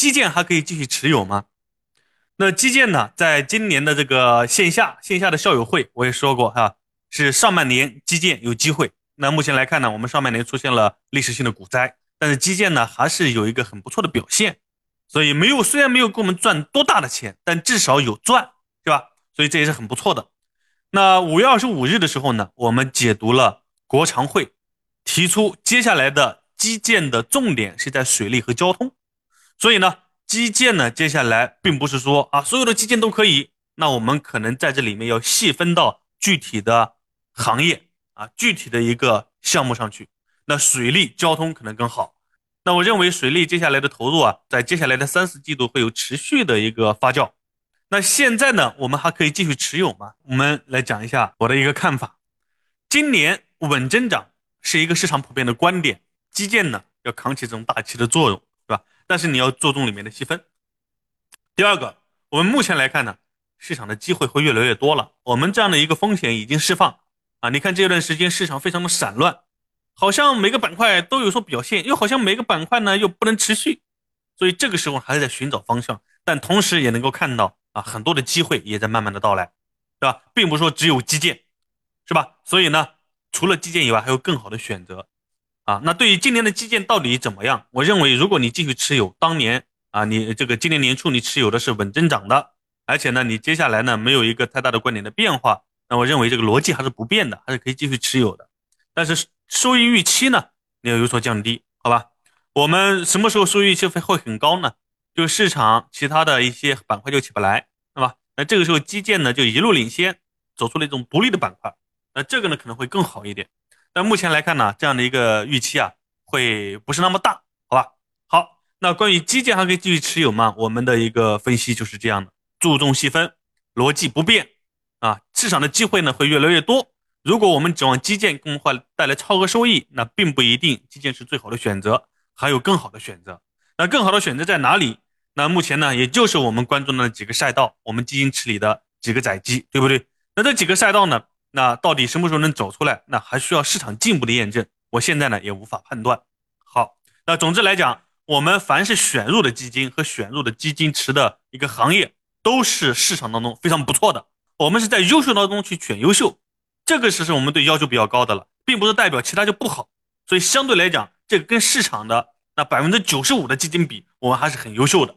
基建还可以继续持有吗？那基建呢，在今年的这个线下线下的校友会，我也说过哈，是上半年基建有机会。那目前来看呢，我们上半年出现了历史性的股灾，但是基建呢还是有一个很不错的表现。所以没有，虽然没有给我们赚多大的钱，但至少有赚，是吧？所以这也是很不错的。那五月二十五日的时候呢，我们解读了国常会，提出接下来的基建的重点是在水利和交通。所以呢，基建呢，接下来并不是说啊，所有的基建都可以。那我们可能在这里面要细分到具体的行业啊，具体的一个项目上去。那水利交通可能更好。那我认为水利接下来的投入啊，在接下来的三四季度会有持续的一个发酵。那现在呢，我们还可以继续持有吗？我们来讲一下我的一个看法。今年稳增长是一个市场普遍的观点，基建呢要扛起这种大旗的作用，但是你要做重里面的细分。第二个，我们目前来看呢，市场的机会会越来越多了。我们这样的一个风险已经释放啊，你看这段时间市场非常的散乱。好像每个板块都有所表现，又好像每个板块呢又不能持续，所以这个时候还是在寻找方向，但同时也能够看到啊很多的机会也在慢慢的到来，对吧？并不是说只有基建，是吧？所以呢，除了基建以外，还有更好的选择啊。那对于今年的基建到底怎么样？我认为，如果你继续持有当年啊，你这个今年年初你持有的是稳增长的，而且呢，你接下来呢没有一个太大的观点的变化，那我认为这个逻辑还是不变的，还是可以继续持有的，但是。收益预期呢，你要有所降低，好吧？我们什么时候收益预期会会很高呢？就市场其他的一些板块就起不来，对吧？那这个时候基建呢就一路领先，走出了一种独立的板块，那这个呢可能会更好一点。但目前来看呢，这样的一个预期啊，会不是那么大，好吧？好，那关于基建还可以继续持有吗？我们的一个分析就是这样的，注重细分，逻辑不变啊，市场的机会呢会越来越多。如果我们指望基建更换带来超额收益，那并不一定基建是最好的选择，还有更好的选择。那更好的选择在哪里？那目前呢，也就是我们关注的几个赛道，我们基金池里的几个载机，对不对？那这几个赛道呢，那到底什么时候能走出来？那还需要市场进一步的验证。我现在呢也无法判断。好，那总之来讲，我们凡是选入的基金和选入的基金池的一个行业，都是市场当中非常不错的。我们是在优秀当中去选优秀。这个是是我们对要求比较高的了，并不是代表其他就不好，所以相对来讲，这个跟市场的那百分之九十五的基金比，我们还是很优秀的。